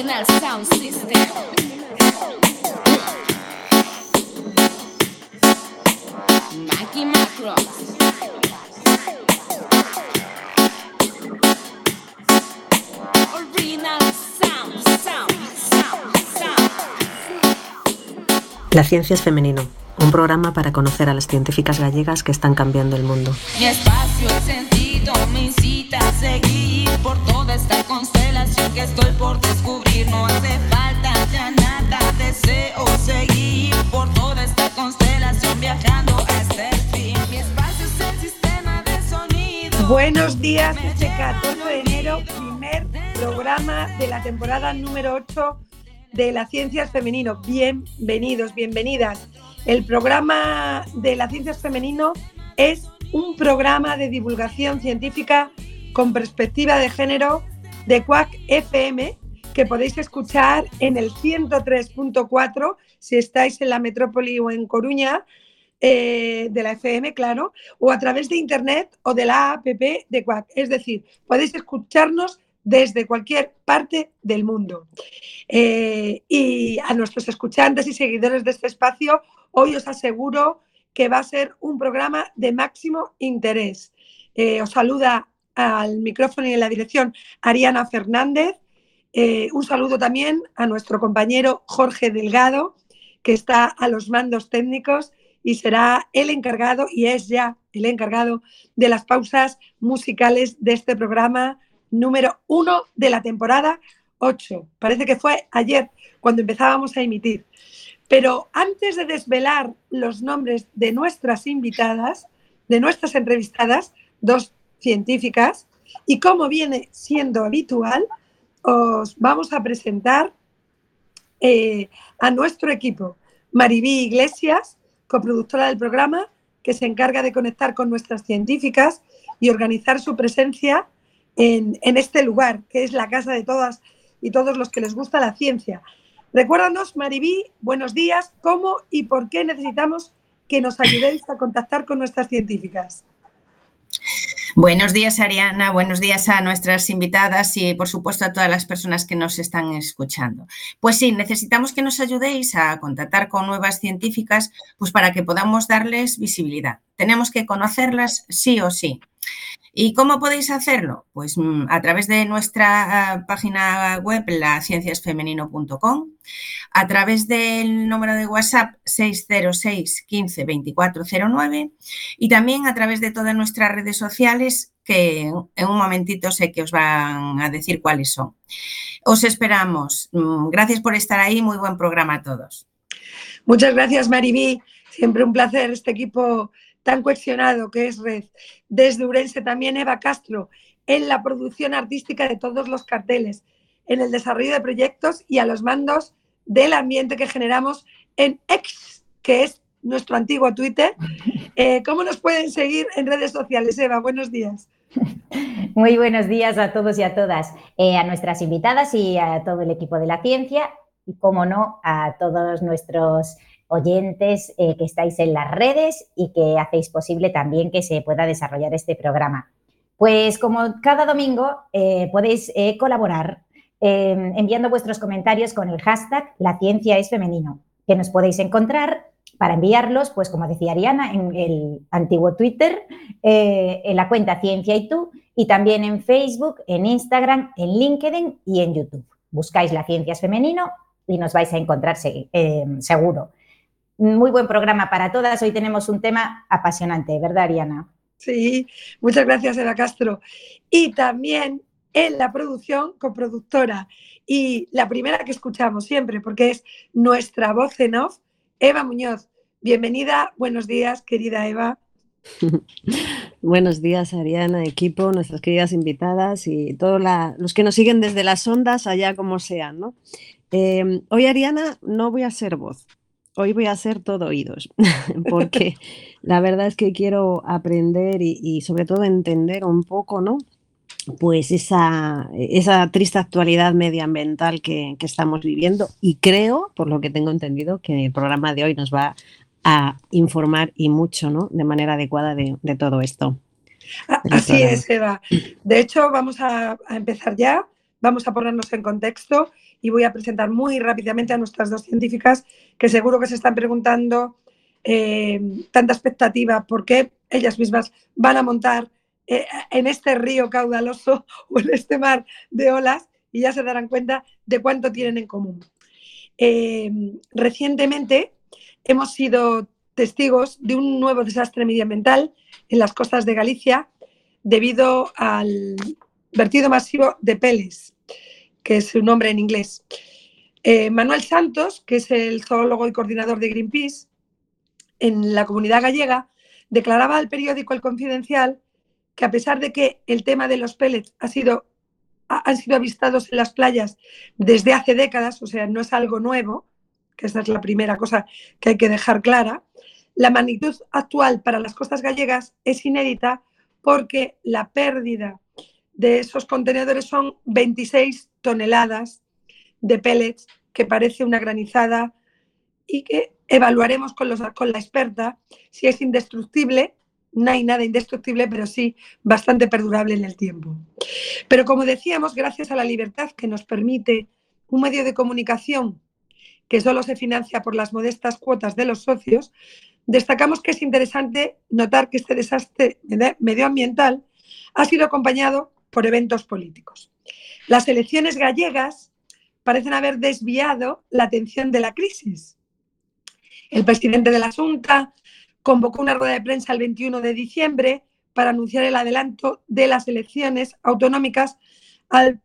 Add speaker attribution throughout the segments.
Speaker 1: Original Sound System. Mikey Macros. Original Sound, Sound, Sound, Sound.
Speaker 2: La ciencia es femenino, un programa para conocer a las científicas gallegas que están cambiando el mundo.
Speaker 1: Mi espacio, el sentido me incita a seguir por toda esta constelación que estoy por descubrir. No hace falta ya nada, deseo seguir por toda esta constelación viajando hasta el fin. Mi espacio es el sistema de sonido.
Speaker 3: Buenos días, este 14 de enero, primer programa de la temporada número 8 de La Ciencia es Femenino. Bienvenidos, bienvenidas. El programa de La Ciencia es Femenino es un programa de divulgación científica con perspectiva de género de Quack FM que podéis escuchar en el 103.4 si estáis en la metrópoli o en Coruña eh, de la FM, claro, o a través de internet o de la app de Quack. Es decir, podéis escucharnos desde cualquier parte del mundo. Eh, y a nuestros escuchantes y seguidores de este espacio, hoy os aseguro que va a ser un programa de máximo interés. Eh, os saluda al micrófono y en la dirección Ariana Fernández. Eh, un saludo también a nuestro compañero Jorge Delgado, que está a los mandos técnicos y será el encargado, y es ya el encargado, de las pausas musicales de este programa número uno de la temporada 8. Parece que fue ayer cuando empezábamos a emitir. Pero antes de desvelar los nombres de nuestras invitadas, de nuestras entrevistadas, dos científicas, y como viene siendo habitual, os vamos a presentar eh, a nuestro equipo. Maribí Iglesias, coproductora del programa, que se encarga de conectar con nuestras científicas y organizar su presencia en, en este lugar, que es la casa de todas y todos los que les gusta la ciencia. Recuérdanos, Maribí, buenos días, cómo y por qué necesitamos que nos ayudéis a contactar con nuestras científicas.
Speaker 4: Buenos días, Ariana. Buenos días a nuestras invitadas y, por supuesto, a todas las personas que nos están escuchando. Pues sí, necesitamos que nos ayudéis a contactar con nuevas científicas, pues para que podamos darles visibilidad. Tenemos que conocerlas sí o sí. ¿Y cómo podéis hacerlo? Pues mm, a través de nuestra ah, página web, lacienciasfemenino.com, a través del número de WhatsApp 606 15 2409 y también a través de todas nuestras redes sociales que en un momentito sé que os van a decir cuáles son. Os esperamos. Mm, gracias por estar ahí. Muy buen programa a todos.
Speaker 3: Muchas gracias, Maribí. Siempre un placer este equipo tan cuestionado que es Red. Desde Urense también Eva Castro, en la producción artística de todos los carteles, en el desarrollo de proyectos y a los mandos del ambiente que generamos en X, que es nuestro antiguo Twitter. Eh, ¿Cómo nos pueden seguir en redes sociales, Eva? Buenos días.
Speaker 5: Muy buenos días a todos y a todas, eh, a nuestras invitadas y a todo el equipo de la ciencia y, como no, a todos nuestros oyentes eh, que estáis en las redes y que hacéis posible también que se pueda desarrollar este programa. Pues como cada domingo eh, podéis eh, colaborar enviando vuestros comentarios con el hashtag La ciencia es femenino, que nos podéis encontrar para enviarlos, pues como decía Ariana, en el antiguo Twitter, en la cuenta Ciencia y tú, y también en Facebook, en Instagram, en LinkedIn y en YouTube. Buscáis La ciencia es femenino y nos vais a encontrar seguro. Muy buen programa para todas. Hoy tenemos un tema apasionante, ¿verdad, Ariana?
Speaker 3: Sí, muchas gracias, Eva Castro. Y también en la producción, coproductora, y la primera que escuchamos siempre, porque es nuestra voz en off, Eva Muñoz. Bienvenida, buenos días, querida Eva.
Speaker 6: Buenos días, Ariana, equipo, nuestras queridas invitadas y todos los que nos siguen desde las ondas, allá como sean. ¿no? Eh, hoy, Ariana, no voy a ser voz, hoy voy a ser todo oídos, porque la verdad es que quiero aprender y, sobre todo entender un poco, ¿no? Pues esa, esa triste actualidad medioambiental que, estamos viviendo y creo, por lo que tengo entendido, que el programa de hoy nos va a informar y mucho, ¿no? De manera adecuada de, todo esto.
Speaker 3: Así es, Eva. De hecho, vamos a, a empezar ya vamos a ponernos en contexto y voy a presentar muy rápidamente a nuestras dos científicas que seguro que se están preguntando eh, tanta expectativa por qué ellas mismas van a montar eh, en este río caudaloso o en este mar de olas y ya se darán cuenta de cuánto tienen en común. Eh, recientemente hemos sido testigos de un nuevo desastre medioambiental en las costas de Galicia debido al vertido masivo de peles, que es su nombre en inglés. Eh, Manuel Santos, que es el zoólogo y coordinador de Greenpeace en la comunidad gallega, declaraba al periódico El Confidencial que a pesar de que el tema de los pellets ha sido, han sido avistados en las playas desde hace décadas, o sea, no es algo nuevo, que esa es la primera cosa que hay que dejar clara, la magnitud actual para las costas gallegas es inédita porque la pérdida de esos contenedores son 26 toneladas de pellets, que parece una granizada y que evaluaremos con, los, con la experta si es indestructible. No hay nada indestructible, pero sí bastante perdurable en el tiempo. Pero como decíamos, gracias a la libertad que nos permite un medio de comunicación que solo se financia por las modestas cuotas de los socios, destacamos que es interesante notar que este desastre medioambiental ha sido acompañado por eventos políticos. Las elecciones gallegas parecen haber desviado la atención de la crisis. El presidente de la Junta convocó una rueda de prensa el 21 de diciembre para anunciar el adelanto de las elecciones autonómicas al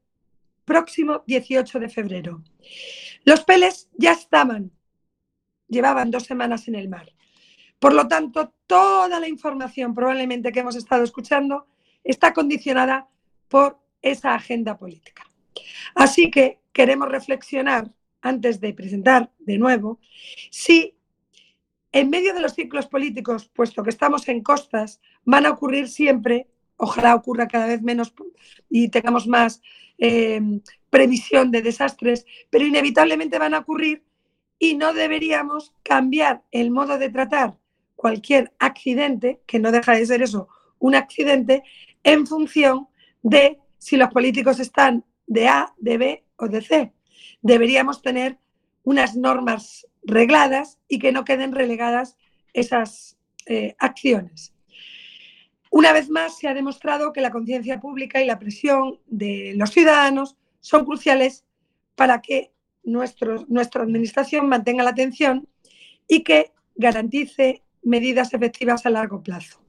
Speaker 3: próximo 18 de febrero. Los peles ya estaban, llevaban dos semanas en el mar. Por lo tanto, toda la información probablemente que hemos estado escuchando está condicionada por esa agenda política. Así que queremos reflexionar antes de presentar de nuevo si en medio de los ciclos políticos, puesto que estamos en costas, van a ocurrir siempre, ojalá ocurra cada vez menos y tengamos más eh, previsión de desastres, pero inevitablemente van a ocurrir y no deberíamos cambiar el modo de tratar cualquier accidente, que no deja de ser eso, un accidente, en función de si los políticos están de A, de B o de C. Deberíamos tener unas normas regladas y que no queden relegadas esas eh, acciones. Una vez más, se ha demostrado que la conciencia pública y la presión de los ciudadanos son cruciales para que nuestra administración mantenga la atención y que garantice medidas efectivas a largo plazo.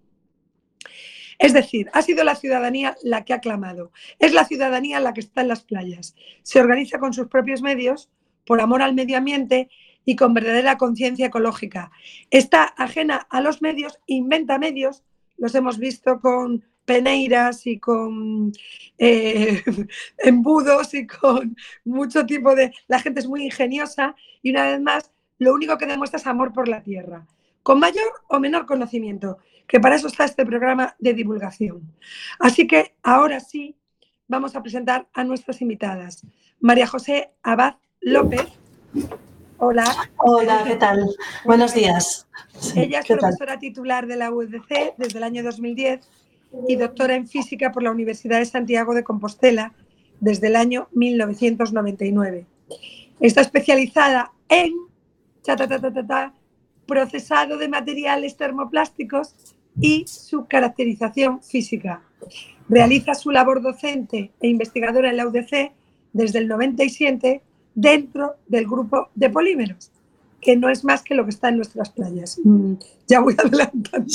Speaker 3: Es decir, ha sido la ciudadanía la que ha clamado, es la ciudadanía la que está en las playas, se organiza con sus propios medios, por amor al medio ambiente y con verdadera conciencia ecológica. Está ajena a los medios, inventa medios, los hemos visto con peneiras y con eh, embudos y con mucho tipo de... La gente es muy ingeniosa y una vez más lo único que demuestra es amor por la tierra, con mayor o menor conocimiento que para eso está este programa de divulgación. Así que ahora sí vamos a presentar a nuestras invitadas. María José Abad López. Hola.
Speaker 7: Hola, ¿qué tal? Buenos días.
Speaker 3: Ella es profesora titular de la UDC desde el año 2010 y doctora en física por la Universidad de Santiago de Compostela desde el año 1999. Está especializada en procesado de materiales termoplásticos y su caracterización física. Realiza su labor docente e investigadora en la UDC desde el 97 dentro del grupo de polímeros, que no es más que lo que está en nuestras playas. Mm, ya voy adelantando.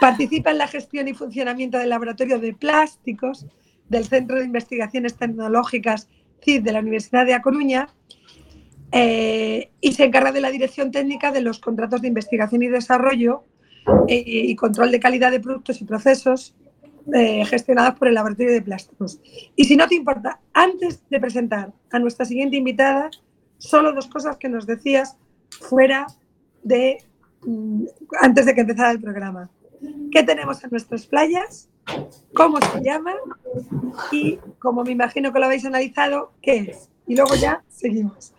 Speaker 3: Participa en la gestión y funcionamiento del laboratorio de plásticos del Centro de Investigaciones Tecnológicas CID de la Universidad de A Coruña eh, y se encarga de la dirección técnica de los contratos de investigación y desarrollo eh, y control de calidad de productos y procesos eh, gestionados por el Laboratorio de Plásticos. Y si no te importa, antes de presentar a nuestra siguiente invitada, solo dos cosas que nos decías fuera de, mm, antes de que empezara el programa. ¿Qué tenemos en nuestras playas? ¿Cómo se llama? Y como me imagino que lo habéis analizado, ¿qué es? Y luego ya seguimos.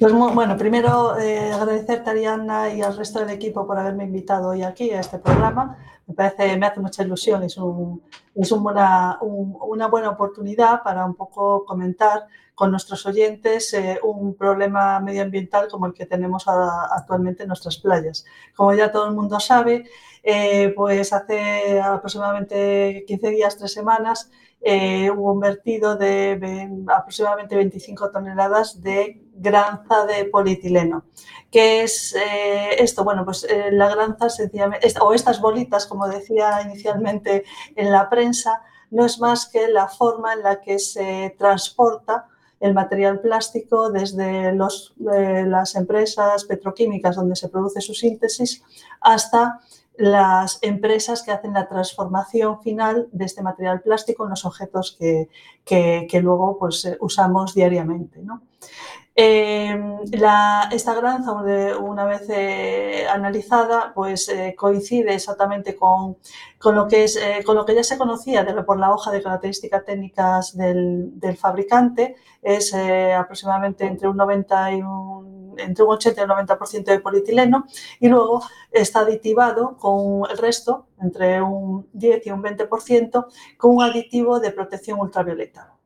Speaker 7: Pues bueno, primero eh, agradecerte a Ariana y al resto del equipo por haberme invitado hoy aquí a este programa me parece, me hace mucha ilusión, es, un, es una, una buena oportunidad para un poco comentar con nuestros oyentes eh, un problema medioambiental como el que tenemos actualmente en nuestras playas. Como ya todo el mundo sabe, eh, pues hace aproximadamente 15 días, tres semanas, eh, hubo un vertido de aproximadamente 25 toneladas de granza de polietileno. ¿Qué es esto? Bueno, pues la granza sencillamente, o estas bolitas, como decía inicialmente en la prensa, no es más que la forma en la que se transporta el material plástico desde eh, las empresas petroquímicas donde se produce su síntesis hasta las empresas que hacen la transformación final de este material plástico en los objetos que, que, luego pues, eh, usamos diariamente. ¿no? Em, esta granza, una vez eh, analizada, pues eh, coincide exactamente con, lo que es, con lo que ya se conocía por la hoja de características técnicas del, fabricante. Es aproximadamente entre un 90 y un, entre un 80 y un 90% de polietileno y luego está aditivado con el resto, entre un 10 y un 20%, con un aditivo de protección ultravioleta.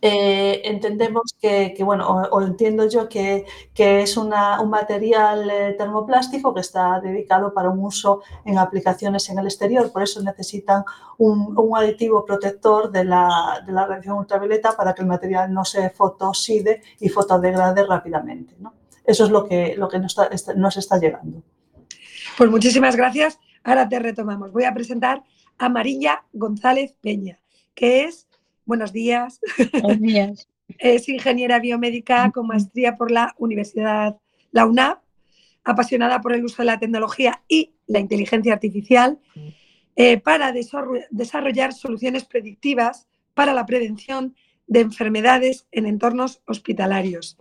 Speaker 7: Eh, entendemos que, bueno, o, entiendo yo que, es un material eh, termoplástico que está dedicado para un uso en aplicaciones en el exterior, por eso necesitan un, aditivo protector de la, de radiación ultravioleta para que el material no se fotoside y fotodegrade rápidamente. Eso es lo que, lo que nos, está, nos está llegando.
Speaker 3: Pues muchísimas gracias. Ahora te retomamos. Voy a presentar a Marilla González Peña, que es Buenos días.
Speaker 8: Buenos días.
Speaker 3: es ingeniera biomédica con maestría por la Universidad, la UNAP, apasionada por el uso de la tecnología y la inteligencia artificial eh, para desarrollar soluciones predictivas para la prevención de enfermedades en entornos hospitalarios.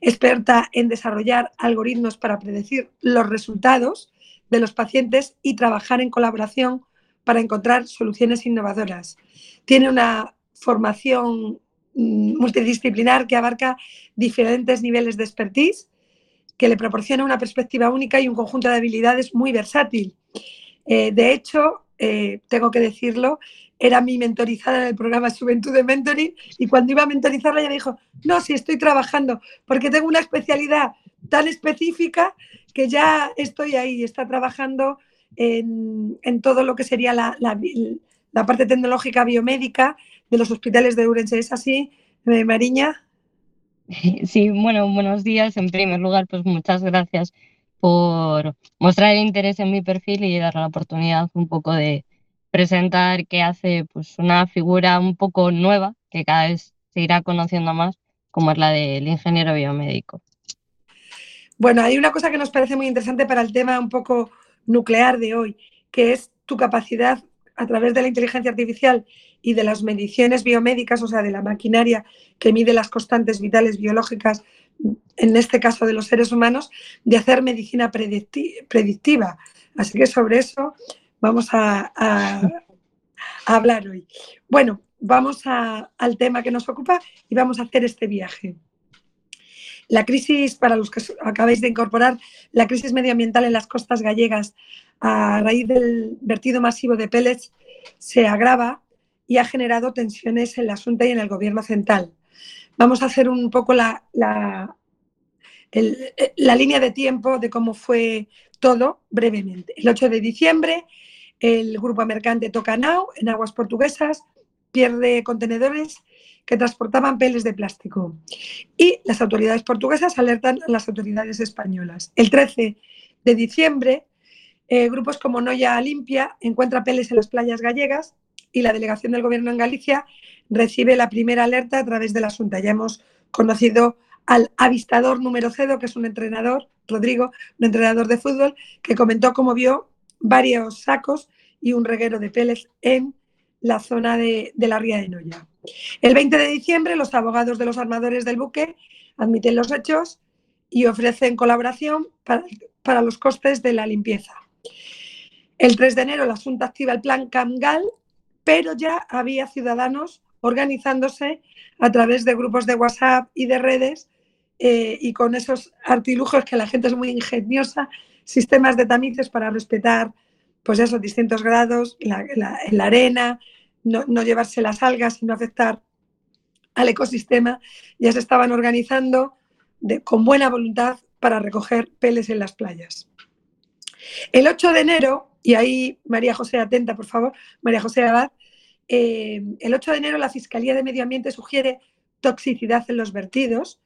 Speaker 3: Experta en desarrollar algoritmos para predecir los resultados de los pacientes y trabajar en colaboración para encontrar soluciones innovadoras. Tiene una formación mm, multidisciplinar que abarca diferentes niveles de expertise, que le proporciona una perspectiva única y un conjunto de habilidades muy versátil. Eh, de hecho, eh, tengo que decirlo, era mi mentorizada en el programa Juventud de Mentoring y cuando iba a mentorizarla ella dijo, no, si estoy trabajando, porque tengo una especialidad tan específica que ya estoy ahí, está trabajando en, todo lo que sería la, la parte tecnológica biomédica de los hospitales de Urense. ¿Es así, eh, Mariña?
Speaker 8: Sí, bueno, buenos días. En primer lugar, pues muchas gracias por mostrar el interés en mi perfil y dar la oportunidad un poco de presentar qué hace pues una figura un poco nueva que cada vez se irá conociendo más, como es la del ingeniero biomédico.
Speaker 3: Bueno, hay una cosa que nos parece muy interesante para el tema un poco nuclear de hoy, que es tu capacidad a través de la inteligencia artificial y de las mediciones biomédicas, o sea, de la maquinaria que mide las constantes vitales biológicas, en este caso de los seres humanos, de hacer medicina predictiva. Así que sobre eso vamos a, hablar hoy. Bueno, vamos al tema que nos ocupa y vamos a hacer este viaje. La crisis, para los que acabáis de incorporar, la crisis medioambiental en las costas gallegas a raíz del vertido masivo de pellets se agrava y ha generado tensiones en la Junta y en el Gobierno central. Vamos a hacer un poco la, la, línea de tiempo de cómo fue todo brevemente. El 8 de diciembre, el grupo mercante Tocanao, en aguas portuguesas, pierde contenedores que transportaban peles de plástico. Y las autoridades portuguesas alertan a las autoridades españolas. El 13 de diciembre, eh, grupos como Noya Limpia encuentra peles en las playas gallegas y la delegación del Gobierno en Galicia recibe la primera alerta a través de la Asunta. Ya hemos conocido al avistador número cedo, que es un entrenador, Rodrigo, un entrenador de fútbol, que comentó cómo vio varios sacos y un reguero de peles en la zona de, la ría de Noya. El 20 de diciembre, los abogados de los armadores del buque admiten los hechos y ofrecen colaboración para, los costes de la limpieza. El 3 de enero, la Junta activa el plan CAMGAL, pero ya había ciudadanos organizándose a través de grupos de WhatsApp y de redes eh, y con esos artilugios que la gente es muy ingeniosa, sistemas de tamices para respetar pues esos distintos grados, la, en la arena, no, llevarse las algas y no afectar al ecosistema, ya se estaban organizando con buena voluntad para recoger peles en las playas. El 8 de enero, y ahí María José atenta, por favor, María José Abad, eh, el 8 de enero la Fiscalía de Medio Ambiente sugiere toxicidad en los vertidos.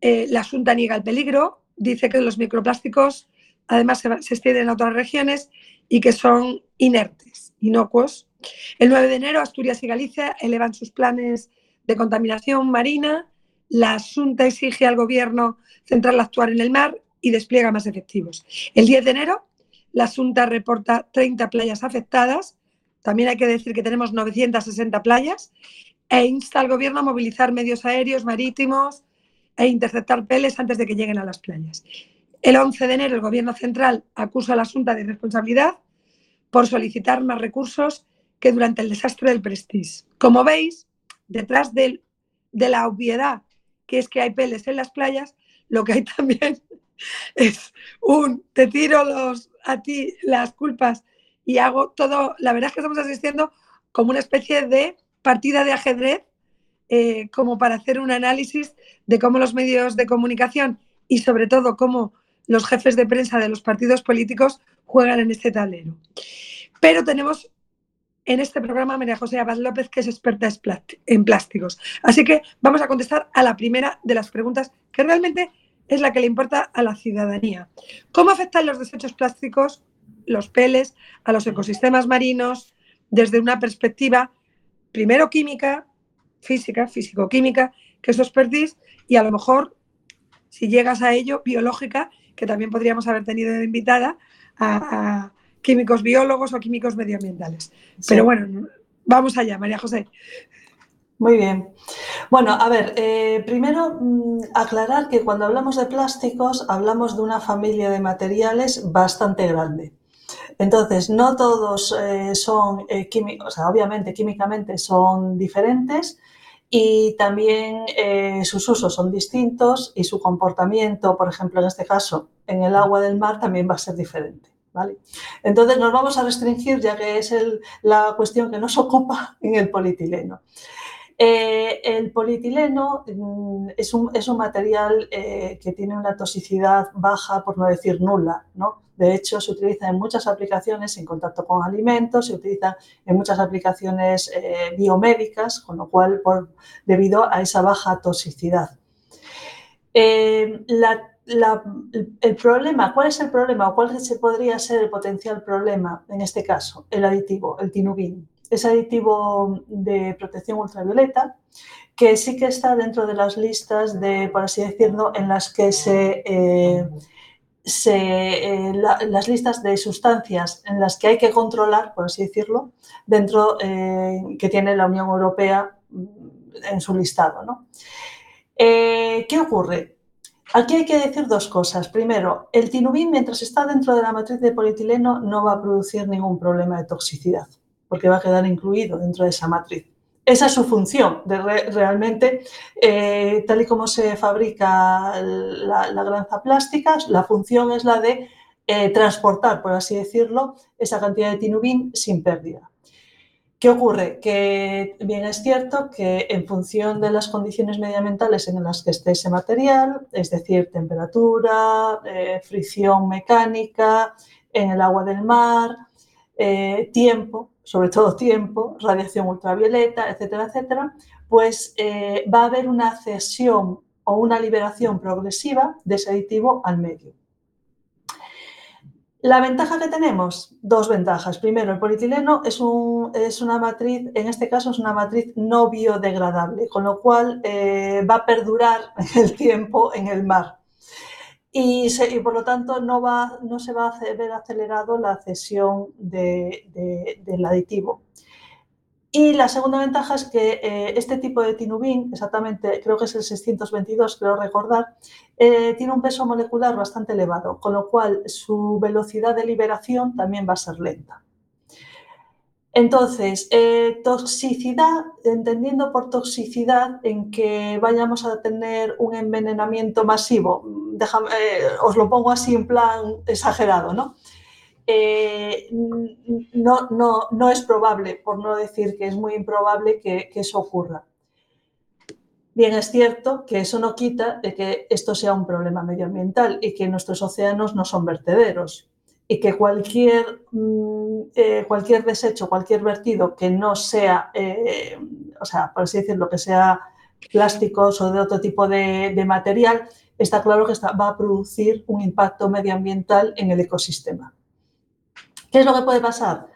Speaker 3: Eh, la Junta niega el peligro, dice que los microplásticos además se, extienden a otras regiones y que son inertes, inocuos. El 9 de enero Asturias y Galicia elevan sus planes de contaminación marina. La Junta exige al Gobierno central actuar en el mar y despliega más efectivos. El 10 de enero la Junta reporta 30 playas afectadas. También hay que decir que tenemos 960 playas e insta al Gobierno a movilizar medios aéreos, marítimos e interceptar peles antes de que lleguen a las playas. El 11 de enero el Gobierno central acusa a la Junta de responsabilidad por solicitar más recursos que durante el desastre del Prestige. Como veis, detrás de la obviedad que es que hay peles en las playas, lo que hay también es un te tiro los, a ti las culpas y hago todo. La verdad es que estamos asistiendo como una especie de partida de ajedrez, eh, como para hacer un análisis de cómo los medios de comunicación y sobre todo cómo los jefes de prensa de los partidos políticos juegan en este tablero. Pero tenemos en este programa María José Abad López, que es experta en plásticos. Así que vamos a contestar a la primera de las preguntas que realmente es la que le importa a la ciudadanía. ¿Cómo afectan los desechos plásticos, los peles, a los ecosistemas marinos desde una perspectiva primero química, física, físico-química, que eso es perdiz, y a lo mejor, si llegas a ello, biológica, que también podríamos haber tenido de invitada a, químicos biólogos o químicos medioambientales. Pero bueno, vamos allá, María José.
Speaker 7: Muy bien. Bueno, a ver, eh, primero mm, aclarar que cuando hablamos de plásticos hablamos de una familia de materiales bastante grande. Entonces, no todos eh, son eh, químicos, o sea, obviamente químicamente son diferentes y también sus usos son distintos y su comportamiento, por ejemplo, en este caso, en el agua del mar también va a ser diferente. ¿Vale? Entonces nos vamos a restringir, ya que es la cuestión que nos ocupa en el polietileno. Eh, el polietileno mm, es, un, material eh, que tiene una toxicidad baja, por no decir nula. ¿no? De hecho, se utiliza en muchas aplicaciones en contacto con alimentos, se utiliza en muchas aplicaciones eh, biomédicas, con lo cual, debido a esa baja toxicidad. el problema, ¿cuál es el problema o cuál podría ser el potencial problema en este caso? El aditivo, el tinubín es aditivo de protección ultravioleta, que sí que está dentro de las listas de, por así decirlo, en las que se, eh, eh, las listas de sustancias en las que hay que controlar, por así decirlo, dentro eh, que tiene la Unión Europea mm, en su listado. ¿Qué ocurre? Aquí hay que decir dos cosas. Primero, el tinubín, mientras está dentro de la matriz de polietileno, no va a producir ningún problema de toxicidad porque va a quedar incluido dentro de esa matriz. Esa es su función, de realmente, eh, tal y como se fabrica la, granza plástica, la función es la de eh, transportar, por así decirlo, esa cantidad de tinubín sin pérdida. ¿Qué ocurre? Que bien es cierto que en función de las condiciones medioambientales en las que esté ese material, es decir, temperatura, eh, fricción mecánica, en el agua del mar, tiempo, sobre todo tiempo, radiación ultravioleta, etcétera, etcétera, pues eh, va a haber una cesión o una liberación progresiva de ese aditivo al medio. La ventaja que tenemos, dos ventajas. Primero, el polietileno es, es, una matriz, en este caso es una matriz no biodegradable, con lo cual eh, va a perdurar el tiempo en el mar y, por lo tanto no, se va a ver acelerado la cesión del aditivo. Y la segunda ventaja es que eh, este tipo de tinubín, exactamente creo que es el 622, creo recordar, eh, tiene un peso molecular bastante elevado, con lo cual su velocidad de liberación también va a ser lenta. Entonces, eh, toxicidad, entendiendo por toxicidad en que vayamos a tener un envenenamiento masivo, eh, os lo pongo así en plan exagerado, ¿no? eh, no, no, no, es probable, por no decir que es muy improbable que, que eso ocurra. Bien, es cierto que eso no quita de que esto sea un problema medioambiental y que nuestros océanos no son vertederos y que cualquier, mm, eh, cualquier desecho, cualquier vertido que no sea, eh, o sea, por así decirlo, que sea plásticos o de otro tipo de, material, está claro que va a producir un impacto medioambiental en el ecosistema. ¿Qué es lo que puede pasar?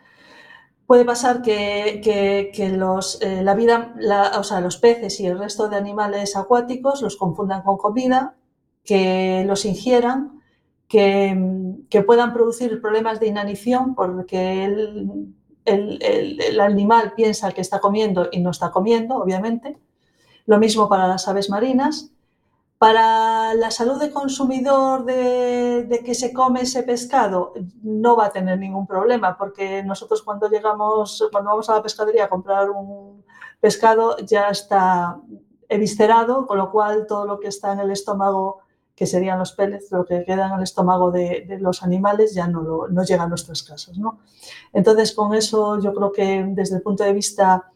Speaker 7: Puede pasar que, los, eh, la vida, o sea, los peces y el resto de animales acuáticos los confundan con comida, que los ingieran, que, puedan producir problemas de inanición porque el, animal piensa que está comiendo y no está comiendo, obviamente. Lo mismo para las aves marinas. Para la salud del consumidor de, que se come ese pescado no va a tener ningún problema porque nosotros cuando llegamos, cuando vamos a la pescadería a comprar un pescado ya está eviscerado, con lo cual todo lo que está en el estómago, que serían los pellets, lo que queda en el estómago de, los animales ya no, no llega a nuestras casas. ¿no? Entonces con eso yo creo que desde el punto de vista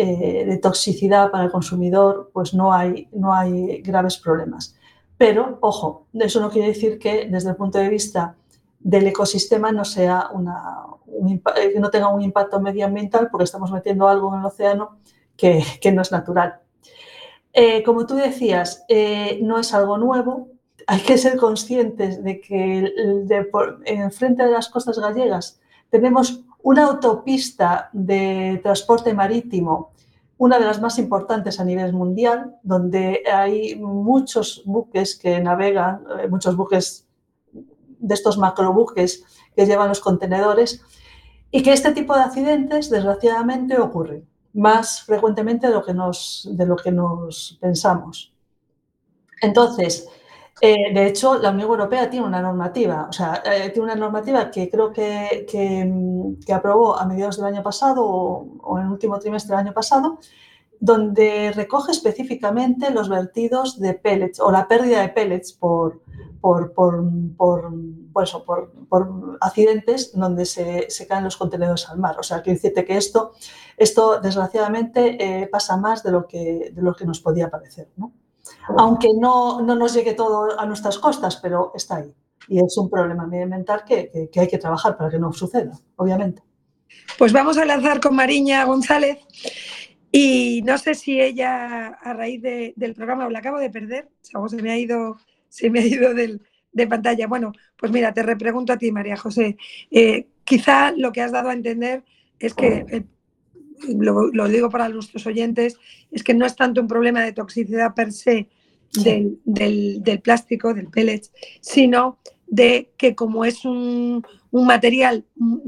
Speaker 7: eh, de toxicidad para el consumidor, pues no hay, no hay graves problemas. Pero, ojo, eso no quiere decir que desde el punto de vista del ecosistema no, sea una, eh, no tenga un impacto medioambiental porque estamos metiendo algo en el océano que, no es natural. Eh, como tú decías, no es algo nuevo. Hay que ser conscientes de que en frente de las costas gallegas tenemos una autopista de transporte marítimo, una de las más importantes a nivel mundial, donde hay muchos buques que navegan, eh, muchos buques de estos macrobuques que llevan los contenedores, y que este tipo de accidentes, desgraciadamente, ocurren más frecuentemente de lo que nos, de lo que nos pensamos. Entonces, eh, de hecho, la Unión Europea tiene una normativa, o sea, eh, tiene una normativa que creo que, que, aprobó a mediados del año pasado o, en el último trimestre del año pasado, donde recoge específicamente los vertidos de pellets o la pérdida de pellets por, por, por, por, por accidentes donde se, se, caen los contenedores al mar. O sea, quiero decirte que esto, esto desgraciadamente eh, pasa más de lo, que, de lo que nos podía parecer. ¿no? aunque no, nos llegue todo a nuestras costas, pero está ahí. Y es un problema medioambiental que, que, hay que trabajar para que no suceda, obviamente.
Speaker 3: Pues vamos a lanzar con Mariña González. Y no sé si ella, a raíz del programa, la acabo de perder, o se me ha ido, se me ha ido de pantalla. Bueno, pues mira, te repregunto a ti, María José. Eh, quizá lo que has dado a entender es que lo, digo para nuestros oyentes, es que no es tanto un problema de toxicidad per se del, plástico, del pellet, sino de que como es un, material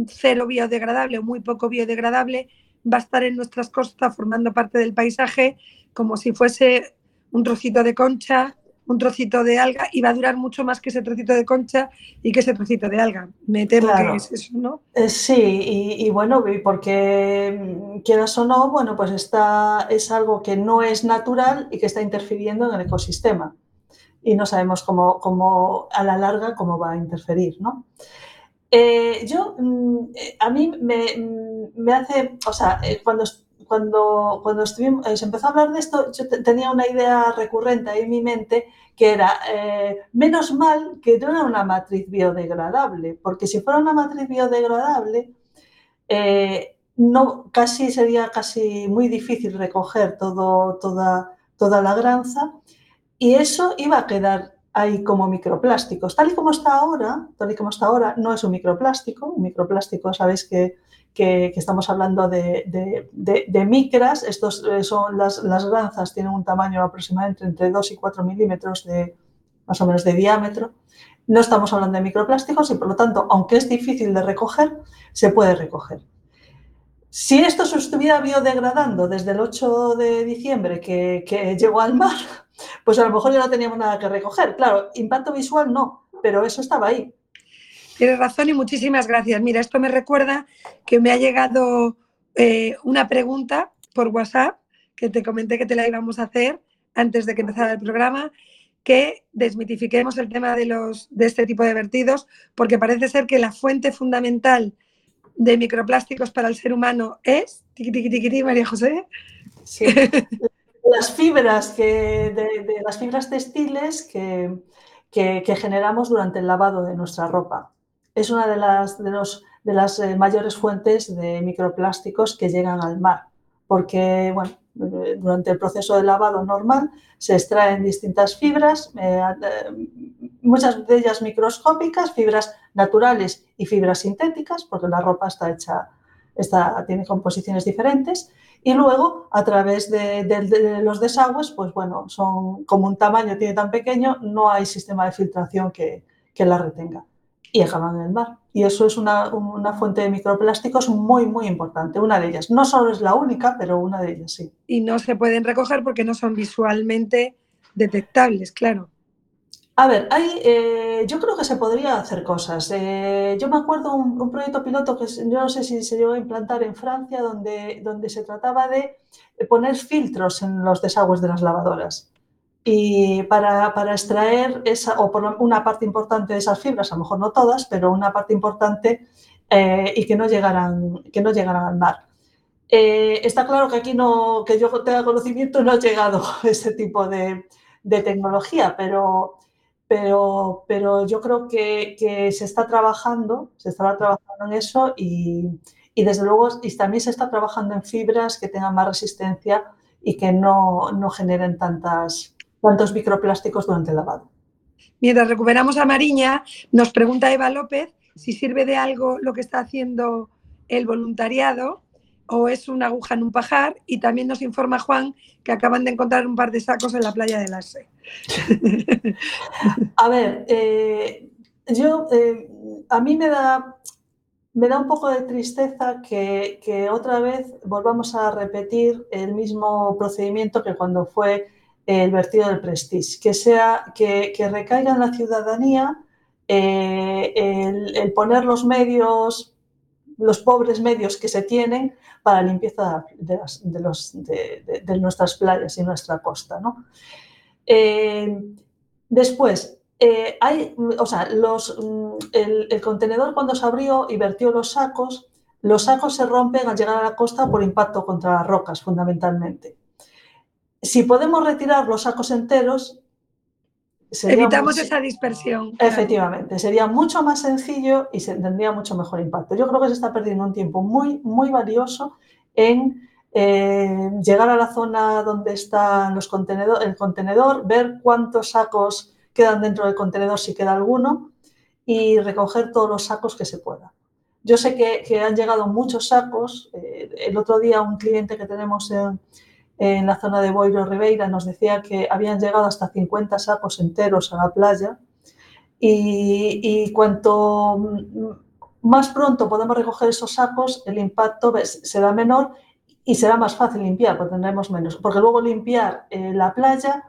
Speaker 3: cero biodegradable o muy poco biodegradable, va a estar en nuestras costas formando parte del paisaje como si fuese un trocito de concha un trocito de alga y va a durar mucho más que ese trocito de concha y que ese trocito de alga. Me temo que es eso, ¿no?
Speaker 7: Eh, sí, y, bueno, porque mm, quieras o no, bueno, pues está, es algo que no es natural y que está interfiriendo en el ecosistema. Y no sabemos cómo, cómo a la larga cómo va a interferir, ¿no? Eh, yo, mm, eh, a mí me, mm, me, hace, o sea, cuando cuando, cuando estuvimos, se empezó a hablar de esto, yo tenía una idea recurrente ahí en mi mente que era, eh, menos mal que no era una matriz biodegradable, porque si fuera una matriz biodegradable, eh, no, casi sería casi muy difícil recoger todo, toda, toda la granza y eso iba a quedar ahí como microplásticos. Tal y como está ahora, tal y como está ahora, no es un microplástico. Un microplástico, sabéis que que, estamos hablando de, micras. Estos eh, son las, las granzas, tienen un tamaño aproximadamente entre 2 y 4 milímetros de, más o menos de diámetro. No estamos hablando de microplásticos y por lo tanto, aunque es difícil de recoger, se puede recoger. Si esto se estuviera biodegradando desde el 8 de diciembre que, llegó al mar, pues a lo mejor ya no teníamos nada que recoger. Claro, impacto visual no, pero eso estaba ahí.
Speaker 3: Tienes razón y muchísimas gracias. Mira, esto me recuerda que me ha llegado eh, una pregunta por WhatsApp que te comenté que te la íbamos a hacer antes de que empezara el programa que desmitifiquemos el tema de, los, de este tipo de vertidos, porque parece ser que la fuente fundamental de microplásticos para el ser humano es, tiqui, María José.
Speaker 7: las fibras que, de, las fibras textiles que, que, generamos durante el lavado de nuestra ropa. Es una de las, de los, de las eh, mayores fuentes de microplásticos que llegan al mar, porque bueno, durante el proceso de lavado normal se extraen distintas fibras, eh, eh, muchas de ellas microscópicas, fibras naturales y fibras sintéticas, porque la ropa está hecha, está, tiene composiciones diferentes. Y luego, a través de, los desagües, pues bueno, son como un tamaño tiene tan pequeño, no hay sistema de filtración que, que la retenga y acaban en el mar. Y eso es una, fuente de microplásticos muy, muy importante, una de ellas. No solo es la única, pero una de ellas sí.
Speaker 3: Y no se pueden recoger porque no son visualmente detectables, claro.
Speaker 7: A ver, hay, eh, yo creo que se podría hacer cosas. Eh, yo me acuerdo un, un proyecto piloto que yo no sé si se llegó a implantar en Francia, donde, donde se trataba de poner filtros en los desagües de las lavadoras y para, para, extraer esa, o por una parte importante de esas fibras, a lo mejor no todas, pero una parte importante eh, y que no llegaran, que no llegaran al mar. Eh, está claro que aquí no, que yo tenga conocimiento, no ha llegado ese tipo de, de tecnología, pero, pero, pero yo creo que, que, se está trabajando, se está trabajando en eso y, y desde luego y también se está trabajando en fibras que tengan más resistencia y que no, no generen tantas, cuántos microplásticos durante el lavado.
Speaker 3: Mientras recuperamos a Mariña, nos pregunta Eva López si sirve de algo lo que está haciendo el voluntariado o es una aguja en un pajar y también nos informa Juan que acaban de encontrar un par de sacos en la playa de Larse.
Speaker 7: a ver, eh, yo, eh, a mí me da, me da un poco de tristeza que, que, otra vez volvamos a repetir el mismo procedimiento que cuando fue el vertido del Prestige, que, sea, que, recaiga en la ciudadanía eh, el, poner los medios, los pobres medios que se tienen para la limpieza de, los, de, nuestras playas y nuestra costa. Eh, después, eh, hay, o sea, los, mm, el, el, contenedor cuando se abrió y vertió los sacos, los sacos se rompen al llegar a la costa por impacto contra las rocas, fundamentalmente. Si podemos retirar los sacos enteros,
Speaker 3: evitamos esa dispersión.
Speaker 7: Efectivamente, sería mucho más sencillo y se, tendría mucho mejor impacto. Yo creo que se está perdiendo un tiempo muy, muy valioso en eh, llegar a la zona donde está los contenedor, el contenedor, ver cuántos sacos quedan dentro del contenedor, si queda alguno, y recoger todos los sacos que se pueda. Yo sé que, han llegado muchos sacos. Eh, el otro día un cliente que tenemos en en la zona de Boiro Ribeira nos decía que habían llegado hasta 50 sacos enteros a la playa y, cuanto más pronto podemos recoger esos sacos, el impacto será menor y será más fácil limpiar, porque tendremos menos. Porque luego limpiar eh, la playa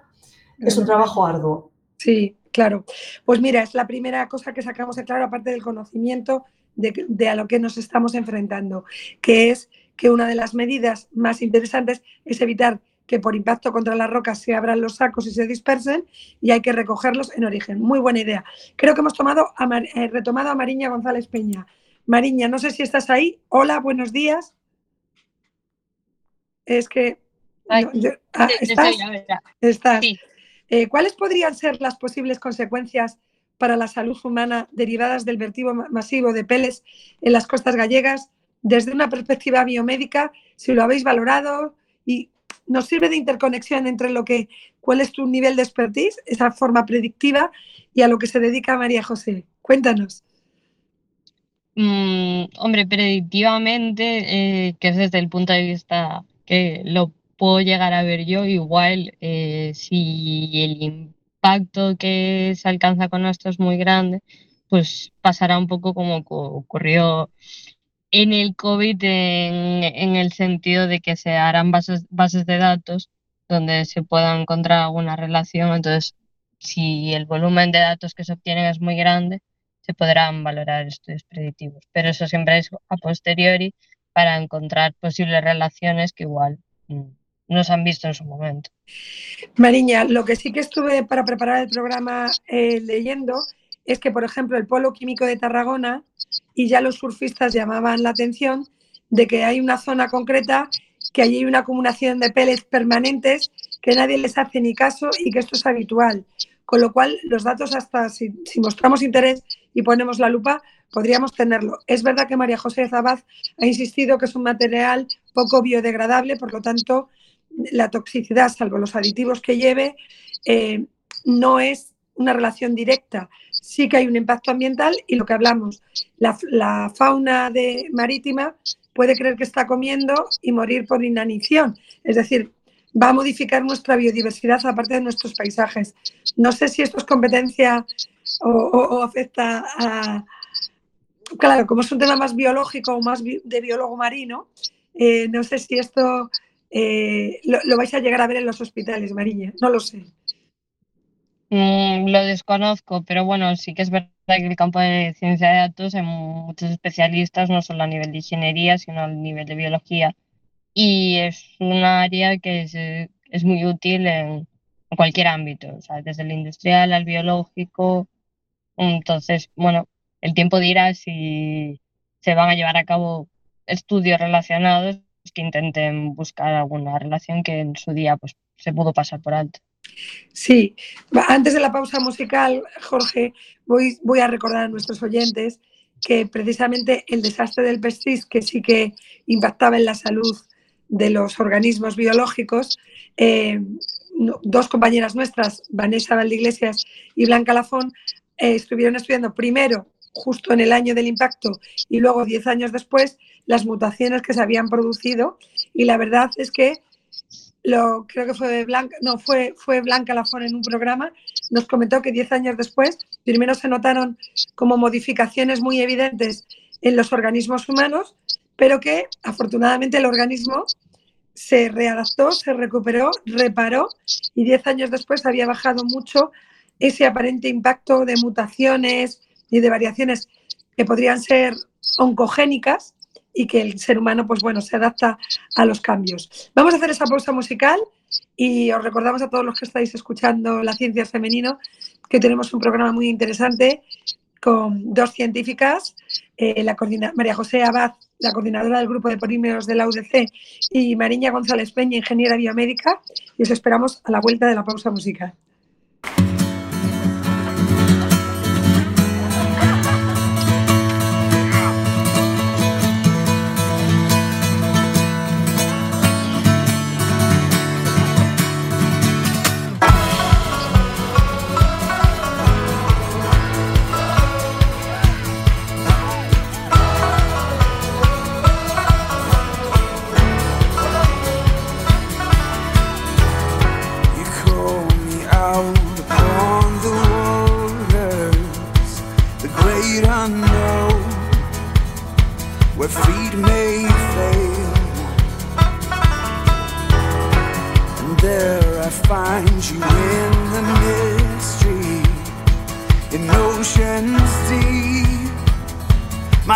Speaker 7: es un trabajo arduo.
Speaker 3: Sí, claro. Pues mira, es la primera cosa que sacamos de claro, aparte del conocimiento de, de a lo que nos estamos enfrentando, que es que una de las medidas más interesantes es evitar que por impacto contra las rocas se abran los sacos y se dispersen y hay que recogerlos en origen. Muy buena idea. Creo que hemos tomado eh, retomado a Mariña González Peña. Mariña, no sé si estás ahí. Hola, buenos días. Es que...
Speaker 8: Ah, ¿Estás?
Speaker 3: ¿Estás? Eh, ¿Cuáles podrían ser las posibles consecuencias para la salud humana derivadas del vertido masivo de peles en las costas gallegas? Desde una perspectiva biomédica, si lo habéis valorado y nos sirve de interconexión entre lo que, cuál es tu nivel de expertise, esa forma predictiva, y a lo que se dedica María José. Cuéntanos.
Speaker 8: Mm, hombre, predictivamente, eh, que es desde el punto de vista que lo puedo llegar a ver yo, igual eh, si el impacto que se alcanza con esto es muy grande, pues pasará un poco como ocurrió en el COVID en, el sentido de que se harán bases, bases de datos donde se pueda encontrar alguna relación. Entonces, si el volumen de datos que se obtienen es muy grande, se podrán valorar estudios predictivos. Pero eso siempre es a posteriori para encontrar posibles relaciones que igual mm, no se han visto en su momento.
Speaker 3: Mariña, lo que sí que estuve para preparar el programa eh, leyendo es que, por ejemplo, el polo químico de Tarragona y ya los surfistas llamaban la atención de que hay una zona concreta que allí hay una acumulación de pellets permanentes que nadie les hace ni caso y que esto es habitual. Con lo cual, los datos, hasta si, mostramos interés y ponemos la lupa, podríamos tenerlo. Es verdad que María José Zabaz ha insistido que es un material poco biodegradable, por lo tanto, la toxicidad, salvo los aditivos que lleve, eh, no es una relación directa. Sí que hay un impacto ambiental y lo que hablamos, la, fauna de, marítima puede creer que está comiendo y morir por inanición. Es decir, va a modificar nuestra biodiversidad aparte de nuestros paisajes. No sé si esto es competencia o, afecta a... Claro, como es un tema más biológico o más de biólogo marino, eh, no sé si esto eh, lo, vais a llegar a ver en los hospitales, Mariña, no lo sé.
Speaker 8: Mm, lo desconozco, pero bueno, sí que es verdad que el campo de ciencia de datos hay muchos especialistas, no solo a nivel de ingeniería, sino a nivel de biología. Y es un área que es, muy útil en, cualquier ámbito, o sea, desde el industrial al biológico. Entonces, bueno, el tiempo dirá si se van a llevar a cabo estudios relacionados que intenten buscar alguna relación que en su día pues, se pudo pasar por alto.
Speaker 3: Sí, antes de la pausa musical, Jorge, voy, a recordar a nuestros oyentes que precisamente el desastre del pestis, que sí que impactaba en la salud de los organismos biológicos, eh, dos compañeras nuestras, Vanessa Valdeiglesias y Blanca Lafón, eh, estuvieron estudiando primero, justo en el año del impacto, y luego diez años después, las mutaciones que se habían producido. Y la verdad es que lo, creo que fue Blanca, no, fue, fue Blanca Lafón en un programa, nos comentó que 10 años después, primero se notaron como modificaciones muy evidentes en los organismos humanos, pero que afortunadamente el organismo se readaptó, se recuperó, reparó y 10 años después había bajado mucho ese aparente impacto de mutaciones y de variaciones que podrían ser oncogénicas y que el ser humano, pues bueno, se adapta a los cambios. Vamos a hacer esa pausa musical y os recordamos a todos los que estáis escuchando La Ciencia Femenino que tenemos un programa muy interesante con dos científicas, eh, María José Abad, la coordinadora del grupo de polímeros de la UDC, y Mariña González Peña, ingeniera biomédica, y os esperamos a la vuelta de la pausa musical.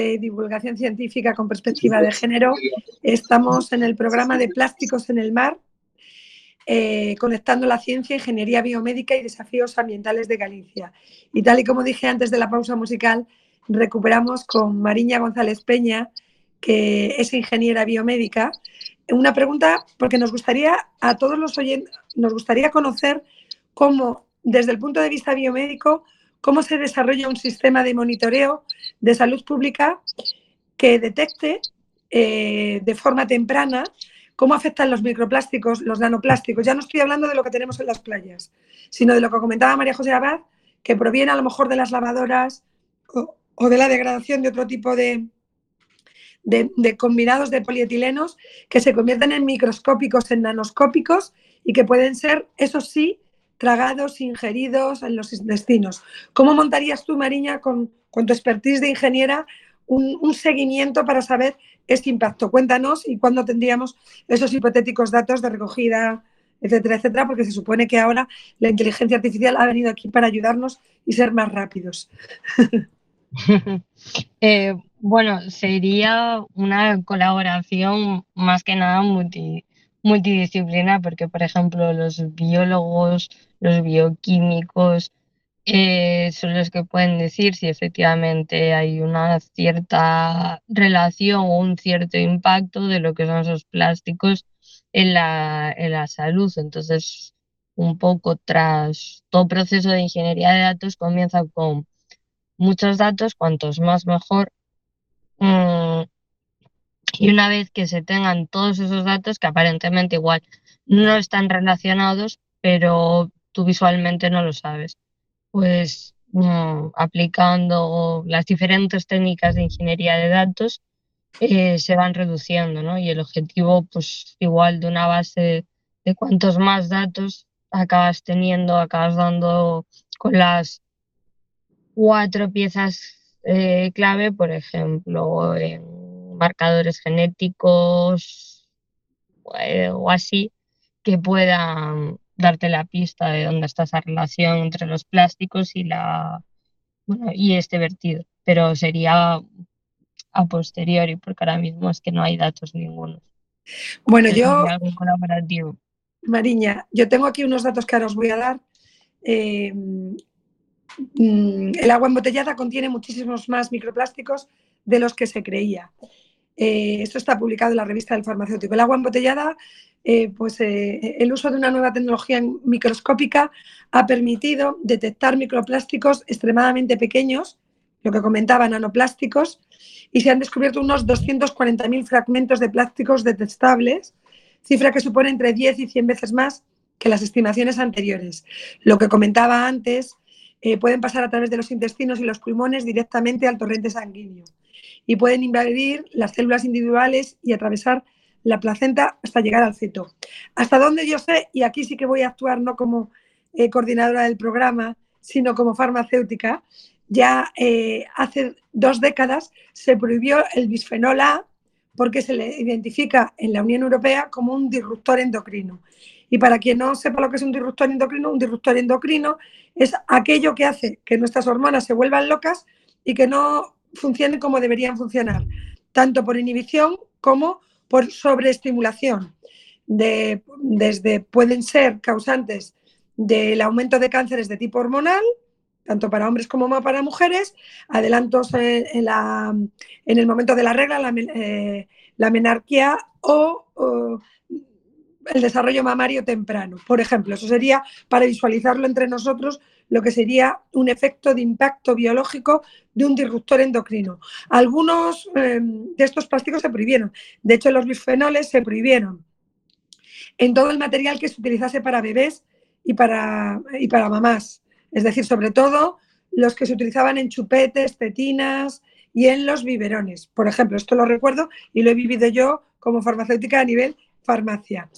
Speaker 3: sobre divulgación científica con perspectiva de género. Estamos en el programa de Plásticos en el Mar, eh, conectando la ciencia, ingeniería biomédica y desafíos ambientales de Galicia. Y tal y como dije antes de la pausa musical, recuperamos con Mariña González Peña, que es ingeniera biomédica, una pregunta porque nos gustaría a todos los oyentes, nos gustaría conocer cómo, desde el punto de vista biomédico, cómo se desarrolla un sistema de monitoreo de salud pública que detecte eh, de forma temprana cómo afectan los microplásticos, los nanoplásticos. Ya no estoy hablando de lo que tenemos en las playas, sino de lo que comentaba María José Abad, que proviene a lo mejor de las lavadoras o, de la degradación de otro tipo de, de, de combinados de polietilenos que se convierten en microscópicos, en nanoscópicos y que pueden ser, eso sí, tragados, ingeridos en los intestinos. ¿Cómo montarías tú, Mariña, con, con tu expertise de ingeniera, un, seguimiento para saber este impacto? Cuéntanos y cuándo tendríamos esos hipotéticos datos de recogida, etcétera, etcétera, porque se supone que ahora la inteligencia artificial ha venido aquí para ayudarnos y ser más rápidos.
Speaker 8: eh, bueno, sería una colaboración más que nada multi, multidisciplinar, porque por ejemplo los biólogos, los bioquímicos eh, son los que pueden decir si efectivamente hay una cierta relación o un cierto impacto de lo que son esos plásticos en la, en la salud. Entonces, un poco tras todo proceso de ingeniería de datos comienza con muchos datos, cuantos más mejor. Mm, y una vez que se tengan todos esos datos, que aparentemente igual no están relacionados, pero tú visualmente no lo sabes, pues mm, aplicando las diferentes técnicas de ingeniería de datos, eh, se van reduciendo, ¿no? Y el objetivo, pues igual de una base de cuantos más datos acabas teniendo, acabas dando con las cuatro piezas eh, clave, por ejemplo, en marcadores genéticos eh, o así, que puedan darte la pista de dónde está esa relación entre los plásticos y la bueno, y este vertido. Pero sería a posteriori, porque ahora mismo es que no hay datos ninguno.
Speaker 3: Bueno, yo,
Speaker 8: Algo colaborativo.
Speaker 3: Mariña, yo tengo aquí unos datos que ahora os voy a dar. Eh, mm, el agua embotellada contiene muchísimos más microplásticos de los que se creía. Eh, esto está publicado en la revista del farmacéutico. El agua embotellada, eh, pues eh, el uso de una nueva tecnología microscópica ha permitido detectar microplásticos extremadamente pequeños, lo que comentaba, nanoplásticos, y se han descubierto unos 240.000 fragmentos de plásticos detectables, cifra que supone entre 10 y 100 veces más que las estimaciones anteriores. Lo que comentaba antes, eh, pueden pasar a través de los intestinos y los pulmones directamente al torrente sanguíneo y pueden invadir las células individuales y atravesar la placenta hasta llegar al feto. Hasta donde yo sé, y aquí sí que voy a actuar no como eh, coordinadora del programa, sino como farmacéutica, ya eh, hace dos décadas se prohibió el bisfenol A porque se le identifica en la Unión Europea como un disruptor endocrino. Y para quien no sepa lo que es un disruptor endocrino, un disruptor endocrino es aquello que hace que nuestras hormonas se vuelvan locas y que no funcionen como deberían funcionar, tanto por inhibición como por sobreestimulación. De, desde pueden ser causantes del aumento de cánceres de tipo hormonal, tanto para hombres como para mujeres, adelantos en, el momento de la regla, la, eh, menarquía o, el desarrollo mamario temprano. Por ejemplo, eso sería para visualizarlo entre nosotros lo que sería un efecto de impacto biológico de un disruptor endocrino. Algunos em, de estos plásticos se prohibieron. De hecho, los bisfenoles se prohibieron en todo el material que se utilizase para bebés y para, y para mamás. Es decir, sobre todo los que se utilizaban en chupetes, tetinas y en los biberones. Por ejemplo, esto lo recuerdo y lo he vivido yo como farmacéutica a nivel farmacia.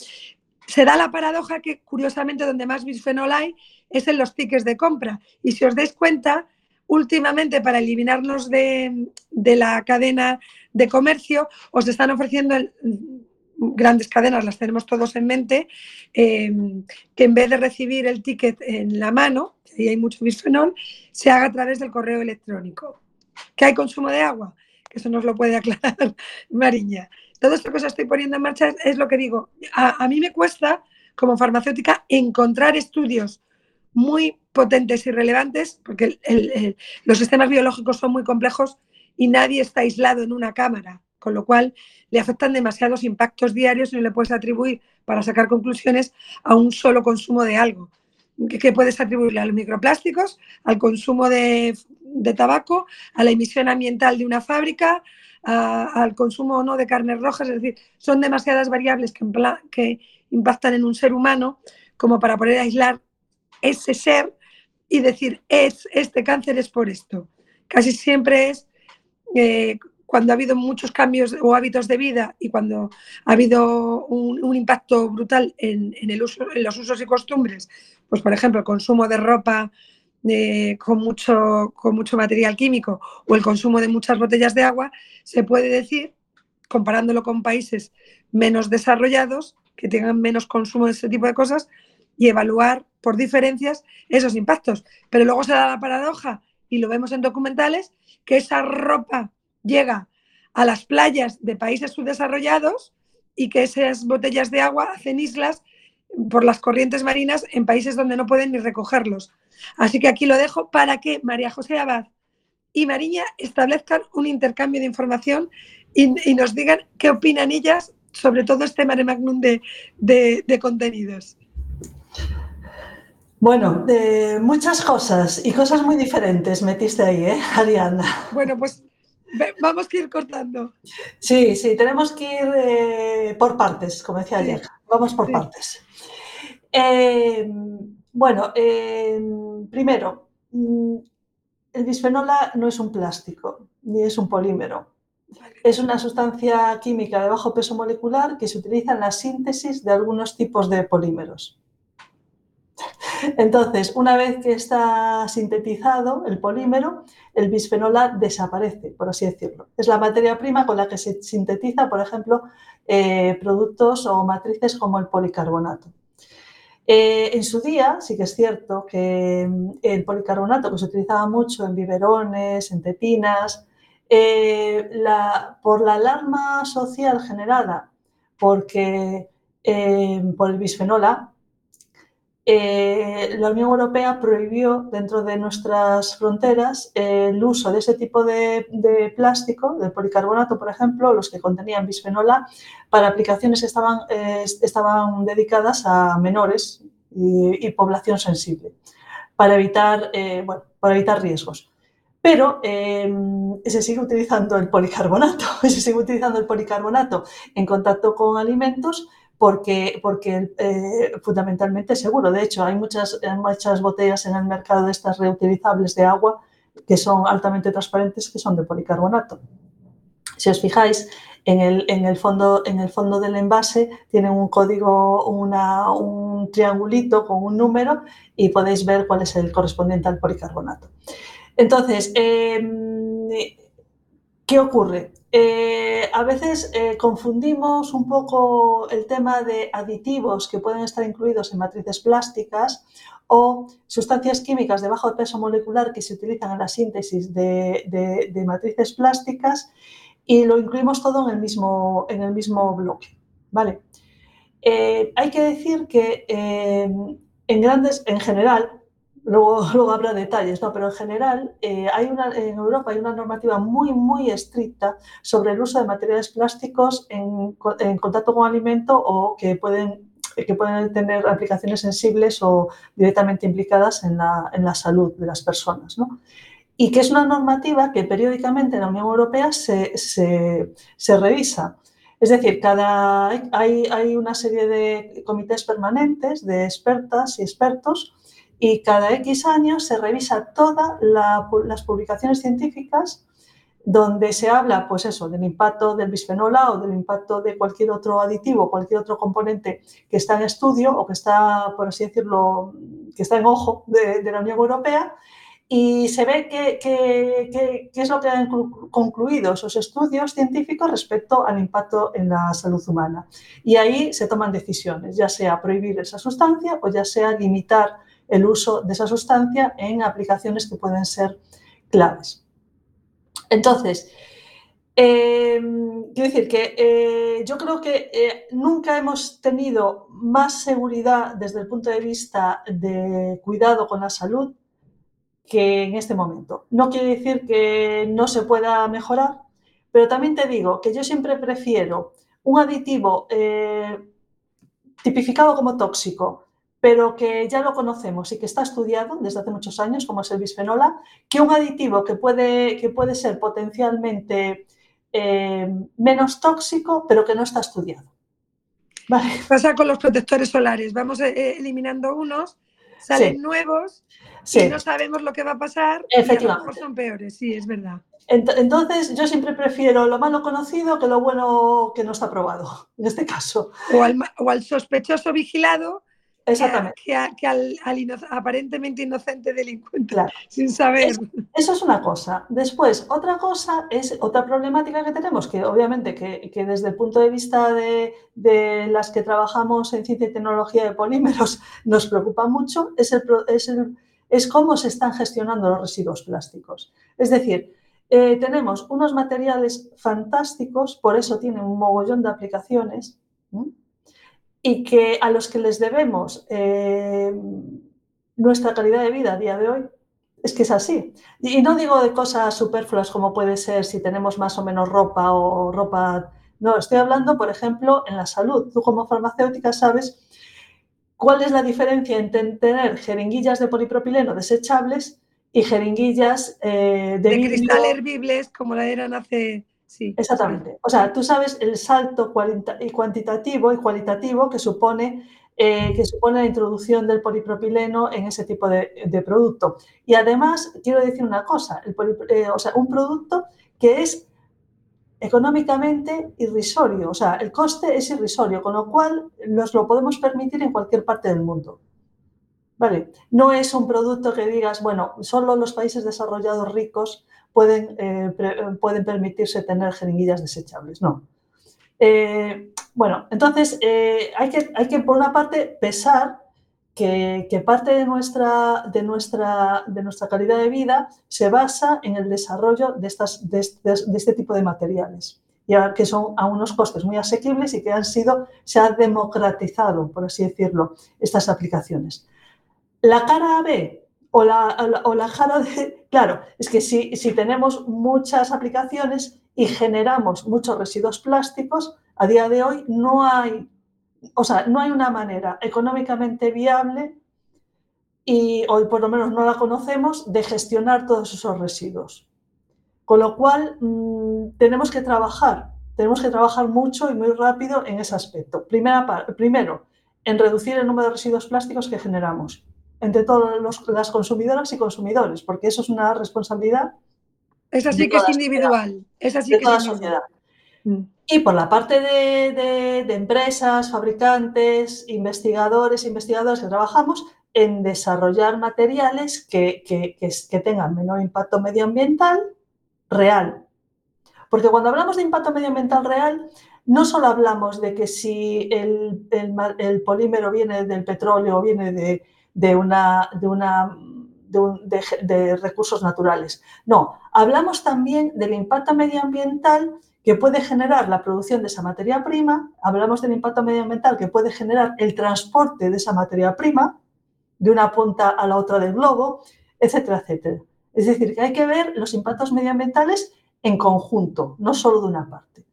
Speaker 3: Se da la paradoja que, curiosamente, donde más bisfenol hay es en los tickets de compra. Y si os dais cuenta, últimamente para eliminarnos de, la cadena de comercio, os están ofreciendo grandes cadenas, las tenemos todos en mente, em, que en vez de recibir el ticket en la mano, y hay mucho bisfenol, se haga a través del correo electrónico. ¿Que hay consumo de agua? Que eso nos lo puede aclarar Mariña. Todo esto que estoy poniendo en marcha es, lo que digo. A, mí me cuesta, como farmacéutica, encontrar estudios muy potentes y relevantes, porque los sistemas biológicos son muy complejos y nadie está aislado en una cámara con lo cual le afectan demasiados impactos diarios y no le puedes atribuir para sacar conclusiones a un solo consumo de algo. ¿Qué puedes atribuirle a los microplásticos, al consumo de, tabaco, a la emisión ambiental de una fábrica, al consumo o no de carnes rojas? Es decir, son demasiadas variables que, impactan en un ser humano como para poder aislar ese ser y decir, es, este cáncer es por esto. Casi siempre es eh, cuando ha habido muchos cambios o hábitos de vida y cuando ha habido un, impacto brutal en, en los usos y costumbres, pues por ejemplo el consumo de ropa eh, con, mucho, con mucho material químico o el consumo de muchas botellas de agua, se puede decir, comparándolo con países menos desarrollados, que tengan menos consumo de ese tipo de cosas, y evaluar por diferencias esos impactos. Pero luego se da la paradoja, y lo vemos en documentales, que esa ropa llega a las playas de países subdesarrollados y que esas botellas de agua hacen islas por las corrientes marinas en países donde no pueden ni recogerlos. Así que aquí lo dejo para que María José Abad y Mariña establezcan un intercambio de información y, nos digan qué opinan ellas sobre todo este mare magnum de, de contenidos.
Speaker 7: Bueno, muchas cosas y cosas muy diferentes metiste ahí, ¿eh, Ariana?
Speaker 3: Bueno, pues Vamos a ir cortando.
Speaker 7: Sí, sí, tenemos que ir eh, por partes, como decía ayer. Vamos por partes. Eh, bueno, primero, mm, el bisfenol A no es un plástico, ni es un polímero. Es una sustancia química de bajo peso molecular que se utiliza en la síntesis de algunos tipos de polímeros. Entonces, una vez que está sintetizado el polímero, el bisfenol A desaparece, por así decirlo. Es la materia prima con la que se sintetiza, por ejemplo, eh, productos o matrices como el policarbonato. Eh, en su día, sí que es cierto que mm, el policarbonato que se utilizaba mucho en biberones, en tetinas, eh, por la alarma social generada porque, por el bisfenol A, eh, la Unión Europea prohibió dentro de nuestras fronteras el uso de ese tipo de, plástico, de policarbonato, por ejemplo, los que contenían bisfenol A, para aplicaciones que estaban, eh, estaban dedicadas a menores y, población sensible, para evitar, eh, para evitar riesgos. Pero se sigue utilizando el policarbonato, se sigue utilizando el policarbonato en contacto con alimentos porque, porque eh, fundamentalmente seguro. De hecho, hay muchas, eh, muchas botellas en el mercado de estas reutilizables de agua que son altamente transparentes, que son de policarbonato. Si os fijáis, en el, fondo, del envase tienen un código, un triangulito con un número y podéis ver cuál es el correspondiente al policarbonato. Entonces, em, ¿qué ocurre? Eh, a veces eh, confundimos un poco el tema de aditivos que pueden estar incluidos en matrices plásticas o sustancias químicas de bajo peso molecular que se utilizan en la síntesis de, matrices plásticas y lo incluimos todo en el mismo, en el mismo bloque. ¿vale? Eh, hay que decir que en grandes, en general, luego, luego habrá detalles, ¿no? pero en general eh, hay una, en Europa hay una normativa muy, muy estricta sobre el uso de materiales plásticos en, en contacto con alimento o que pueden, que pueden tener aplicaciones sensibles o directamente implicadas en la, en la salud de las personas. ¿no? Y que es una normativa que periódicamente en la Unión Europea se, se, se revisa. Es decir, cada, hay, hay una serie de comités permanentes de expertas y expertos y cada X años se revisa todas las publicaciones científicas donde se habla, pues eso, del impacto del bisfenol A o del impacto de cualquier otro aditivo, cualquier otro componente que está en estudio o que está, por así decirlo, que está en ojo de, de la Unión Europea y se ve qué es lo que han concluido esos estudios científicos respecto al impacto en la salud humana. Y ahí se toman decisiones, ya sea prohibir esa sustancia o ya sea limitar el uso de esa sustancia en aplicaciones que pueden ser claves. Entonces, em, quiero decir que eh, yo creo que eh, nunca hemos tenido más seguridad desde el punto de vista de cuidado con la salud que en este momento. No quiere decir que no se pueda mejorar, pero también te digo que yo siempre prefiero un aditivo eh, tipificado como tóxico pero que ya lo conocemos y que está estudiado desde hace muchos años, como es el bisfenola, que un aditivo que puede, que puede ser potencialmente eh, menos tóxico, pero que no está estudiado.
Speaker 3: Vale. Pasa con los protectores solares, vamos eh, eliminando unos, salen nuevos y no sabemos lo que va a pasar
Speaker 7: Efectivamente.
Speaker 3: y son peores, sí, es verdad.
Speaker 7: Entonces, yo siempre prefiero lo malo conocido que lo bueno que no está probado, en este caso.
Speaker 3: O al, o al sospechoso vigilado
Speaker 7: Exactamente.
Speaker 3: Que, al, aparentemente inocente delincuente, sin saber.
Speaker 7: eso es una cosa. Después, otra cosa es otra problemática que tenemos, que obviamente que, desde el punto de vista de, las que trabajamos en ciencia y tecnología de polímeros nos preocupa mucho, es, el, es, es cómo se están gestionando los residuos plásticos. Es decir, eh, tenemos unos materiales fantásticos, por eso tienen un mogollón de aplicaciones y que a los que les debemos eh, nuestra calidad de vida a día de hoy. Es que es así. Y no digo de cosas superfluas como puede ser si tenemos más o menos ropa o ropa. No, estoy hablando, por ejemplo, en la salud. Tú como farmacéutica sabes cuál es la diferencia entre tener jeringuillas de polipropileno desechables y jeringuillas eh, de,
Speaker 3: de cristal hervibles como la eran hace
Speaker 7: Exactamente. O sea, tú sabes el salto cuantitativo y cualitativo que supone, eh, que supone la introducción del polipropileno en ese tipo de, producto. Y además, quiero decir una cosa, el eh, o sea, un producto que es económicamente irrisorio, o sea, el coste es irrisorio, con lo cual nos lo podemos permitir en cualquier parte del mundo. ¿Vale? No es un producto que digas, bueno, solo los países desarrollados ricos pueden, eh, pueden permitirse tener jeringuillas desechables. No. Eh, bueno, entonces eh, hay, que, hay que, por una parte, pesar que, parte de nuestra, de, nuestra, de nuestra calidad de vida se basa en el desarrollo de, estas, de, este tipo de materiales, ya que son a unos costes muy asequibles y que han sido, se ha democratizado, por así decirlo, estas aplicaciones. La cara B o la, o la, de... Claro, es que si, si tenemos muchas aplicaciones y generamos muchos residuos plásticos, a día de hoy no hay, o sea, no hay una manera económicamente viable y hoy por lo menos no la conocemos de gestionar todos esos residuos. Con lo cual mm, tenemos que trabajar, tenemos que trabajar mucho y muy rápido en ese aspecto. Primera, primero, en reducir el número de residuos plásticos que generamos entre todas las consumidoras y consumidores, porque eso es una responsabilidad.
Speaker 3: Esa sí que es individual. Esa sí
Speaker 7: de toda la sociedad. Mm. Y por la parte de, empresas, fabricantes, investigadores, investigadoras que trabajamos en desarrollar materiales que, que, tengan menor impacto medioambiental real. Porque cuando hablamos de impacto medioambiental real, no solo hablamos de que si el, el polímero viene del petróleo o viene de, de, una, de, una, de, recursos naturales. No, hablamos también del impacto medioambiental que puede generar la producción de esa materia prima, hablamos del impacto medioambiental que puede generar el transporte de esa materia prima, de una punta a la otra del globo, etcétera, etcétera. Es decir, que hay que ver los impactos medioambientales en conjunto, no solo de una parte.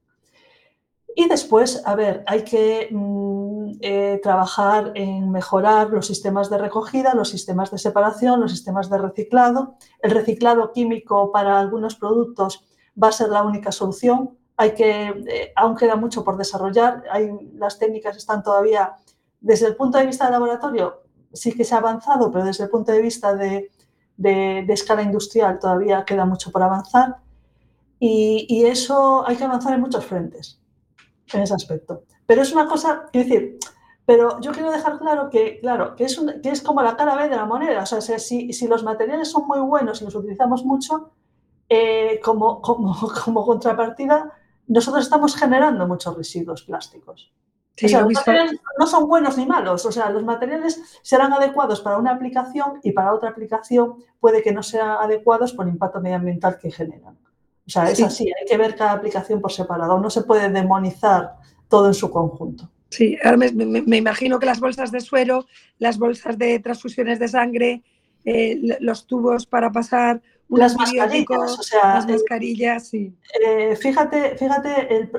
Speaker 7: Y después, a ver, hay que mm, eh, trabajar en mejorar los sistemas de recogida, los sistemas de separación, los sistemas de reciclado. El reciclado químico para algunos productos va a ser la única solución. Hay que, eh, aún queda mucho por desarrollar. Las técnicas están todavía, desde el punto de vista del laboratorio, sí que se ha avanzado, pero desde el punto de vista de, de escala industrial todavía queda mucho por avanzar. Y, y, eso hay que avanzar en muchos frentes en ese aspecto. Pero es una cosa, quiero decir, pero yo quiero dejar claro que, claro, que es, que es como la cara B de la moneda. O sea, si, si los materiales son muy buenos y los utilizamos mucho, eh, como, como, como, contrapartida, nosotros estamos generando muchos residuos plásticos. o sea, los materiales no son buenos ni malos, o sea, los materiales serán adecuados para una aplicación y para otra aplicación puede que no sean adecuados por el impacto medioambiental que generan. O sea, es así, hay que ver cada aplicación por separado, no se puede demonizar todo en su conjunto.
Speaker 3: Sí, ahora me, imagino que las bolsas de suero, las bolsas de transfusiones de sangre, eh, los tubos para pasar
Speaker 7: las mascarillas, o sea,
Speaker 3: las mascarillas, sí.
Speaker 7: Eh, fíjate, fíjate,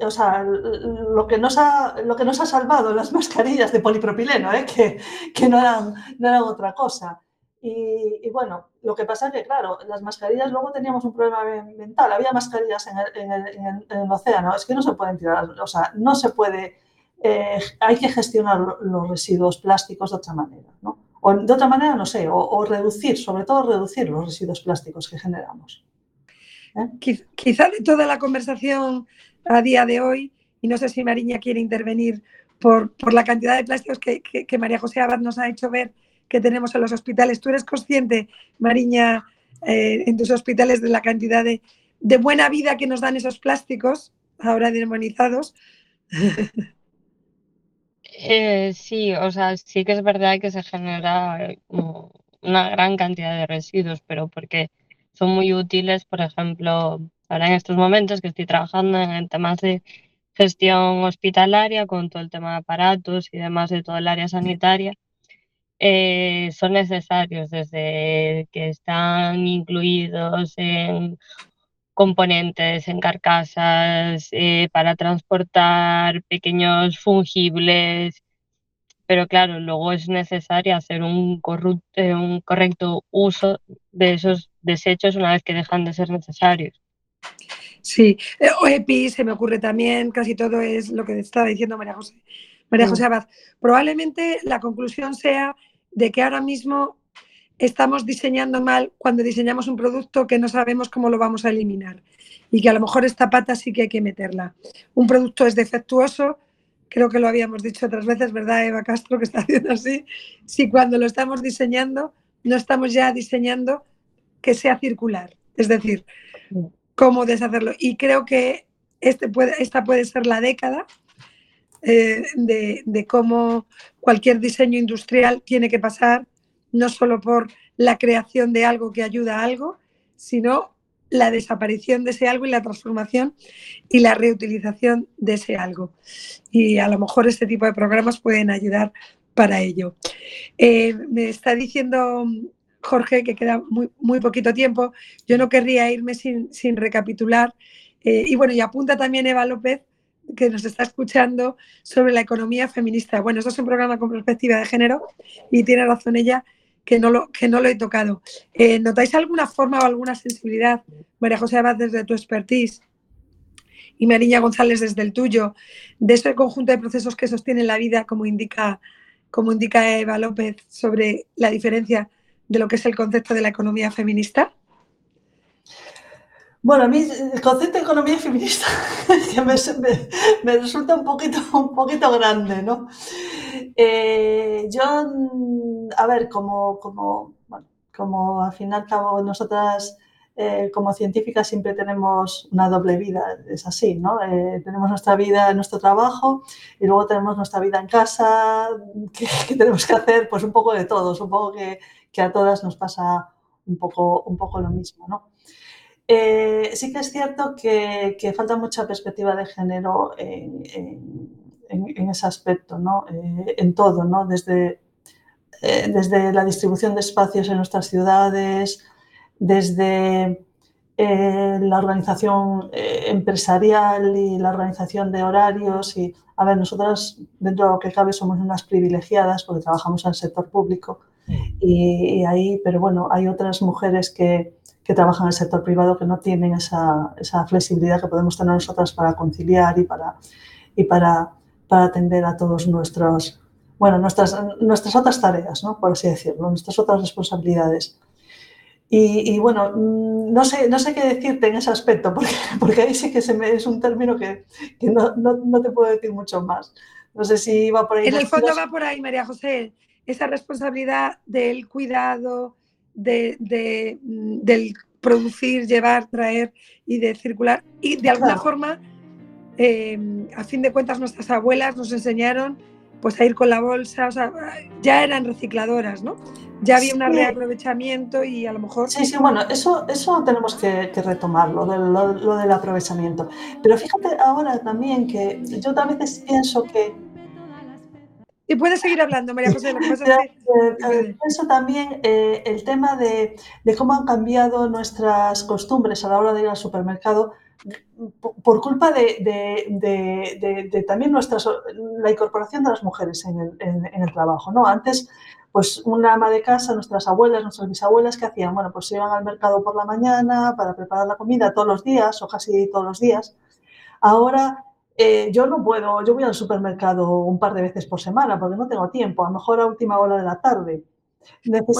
Speaker 7: o sea, lo que nos ha, lo que nos ha salvado las mascarillas de polipropileno, ¿eh? que, que no, eran, no eran otra cosa. Y, bueno, lo que pasa es que, claro, las mascarillas luego teníamos un problema mental. Había mascarillas en el, océano. Es que no se pueden tirar, o sea, no se puede. Eh, hay que gestionar los residuos plásticos de otra manera, ¿no? O de otra manera, no sé, o, reducir, sobre todo reducir los residuos plásticos que generamos.
Speaker 3: ¿eh? Quizá de toda la conversación a día de hoy, y no sé si Mariña quiere intervenir por, por la cantidad de plásticos que, que María José Abad nos ha hecho ver que tenemos en los hospitales. ¿Tú eres consciente, Mariña, eh, en tus hospitales de la cantidad de, buena vida que nos dan esos plásticos ahora demonizados?
Speaker 8: Eh, sí, o sea, sí que es verdad que se genera una gran cantidad de residuos, pero porque son muy útiles, por ejemplo, ahora en estos momentos que estoy trabajando en temas de gestión hospitalaria, con todo el tema de aparatos y demás de todo el área sanitaria, eh, son necesarios desde que están incluidos en componentes, en carcasas, eh, para transportar pequeños fungibles, pero claro, luego es necesario hacer un, eh, un correcto uso de esos desechos una vez que dejan de ser necesarios.
Speaker 3: Sí, o EPI se me ocurre también, casi todo es lo que estaba diciendo María José. María mm. José Abad, probablemente la conclusión sea de que ahora mismo estamos diseñando mal cuando diseñamos un producto que no sabemos cómo lo vamos a eliminar y que a lo mejor esta pata sí que hay que meterla. Un producto es defectuoso, creo que lo habíamos dicho otras veces, ¿verdad, Eva Castro, que está haciendo así? Si cuando lo estamos diseñando, no estamos ya diseñando que sea circular, es decir, cómo deshacerlo. Y creo que este puede, esta puede ser la década eh, de, cómo cualquier diseño industrial tiene que pasar no solo por la creación de algo que ayuda a algo, sino la desaparición de ese algo y la transformación y la reutilización de ese algo. Y a lo mejor este tipo de programas pueden ayudar para ello. Eh, me está diciendo Jorge que queda muy, muy poquito tiempo. Yo no querría irme sin, recapitular. Eh, y bueno, y apunta también Eva López que nos está escuchando sobre la economía feminista. Bueno, esto es un programa con perspectiva de género y tiene razón ella que no lo, que no lo he tocado. Eh, ¿Notáis alguna forma o alguna sensibilidad, María José Abad, desde tu expertise y Mariña González desde el tuyo, de ese conjunto de procesos que sostienen la vida, como indica, como indica Eva López, sobre la diferencia de lo que es el concepto de la economía feminista?
Speaker 7: Bueno, a mí el concepto de economía feminista me, resulta un poquito, un poquito grande, ¿no? Eh, yo, a ver, como, como, como al fin y al cabo nosotras eh, como científicas siempre tenemos una doble vida, es así, ¿no? Eh, tenemos nuestra vida en nuestro trabajo y luego tenemos nuestra vida en casa, que, tenemos que hacer pues un poco de todo, supongo que, que a todas nos pasa un poco, un poco lo mismo, ¿no? Eh, sí que es cierto que, falta mucha perspectiva de género en, ese aspecto, ¿no? Eh, en todo, ¿no? Desde eh, desde la distribución de espacios en nuestras ciudades, desde la organización empresarial y la organización de horarios. Y, a ver, nosotras, dentro de lo que cabe, somos unas privilegiadas porque trabajamos en el sector público. Y, y ahí, pero bueno, hay otras mujeres que, que trabajan en el sector privado que no tienen esa, esa, flexibilidad que podemos tener nosotras para conciliar y para, y para, para atender a todos nuestros, bueno, nuestras, nuestras otras tareas, ¿no? por así decirlo, nuestras otras responsabilidades. Y, y, bueno, mm, no sé, no sé qué decirte en ese aspecto, porque, porque ahí sí que se me, es un término que, que no, no, no, te puedo decir mucho más. No sé si va por ahí.
Speaker 3: En el fondo va por ahí, María José, esa responsabilidad del cuidado, de, de, mm, del producir, llevar, traer y de circular. Y de alguna claro. forma, eh, a fin de cuentas, nuestras abuelas nos enseñaron pues a ir con la bolsa, o sea, ya eran recicladoras, ¿no? Ya había sí. un reaprovechamiento y a lo mejor...
Speaker 7: Sí, sí, bueno, eso, eso tenemos que, que retomarlo, lo, lo, lo, del aprovechamiento. Pero fíjate ahora también que yo a veces pienso que
Speaker 3: y puedes seguir hablando, María José. Lo que pasa
Speaker 7: es que... Eso también, eh, el tema de, de, cómo han cambiado nuestras costumbres a la hora de ir al supermercado por culpa de, de, de también nuestras, la incorporación de las mujeres en el, en, en el, trabajo. ¿no? Antes, pues una ama de casa, nuestras abuelas, nuestras bisabuelas, ¿qué hacían? Bueno, pues iban al mercado por la mañana para preparar la comida todos los días o casi todos los días. Ahora eh, yo no puedo, yo voy al supermercado un par de veces por semana porque no tengo tiempo, a lo mejor a última hora de la tarde.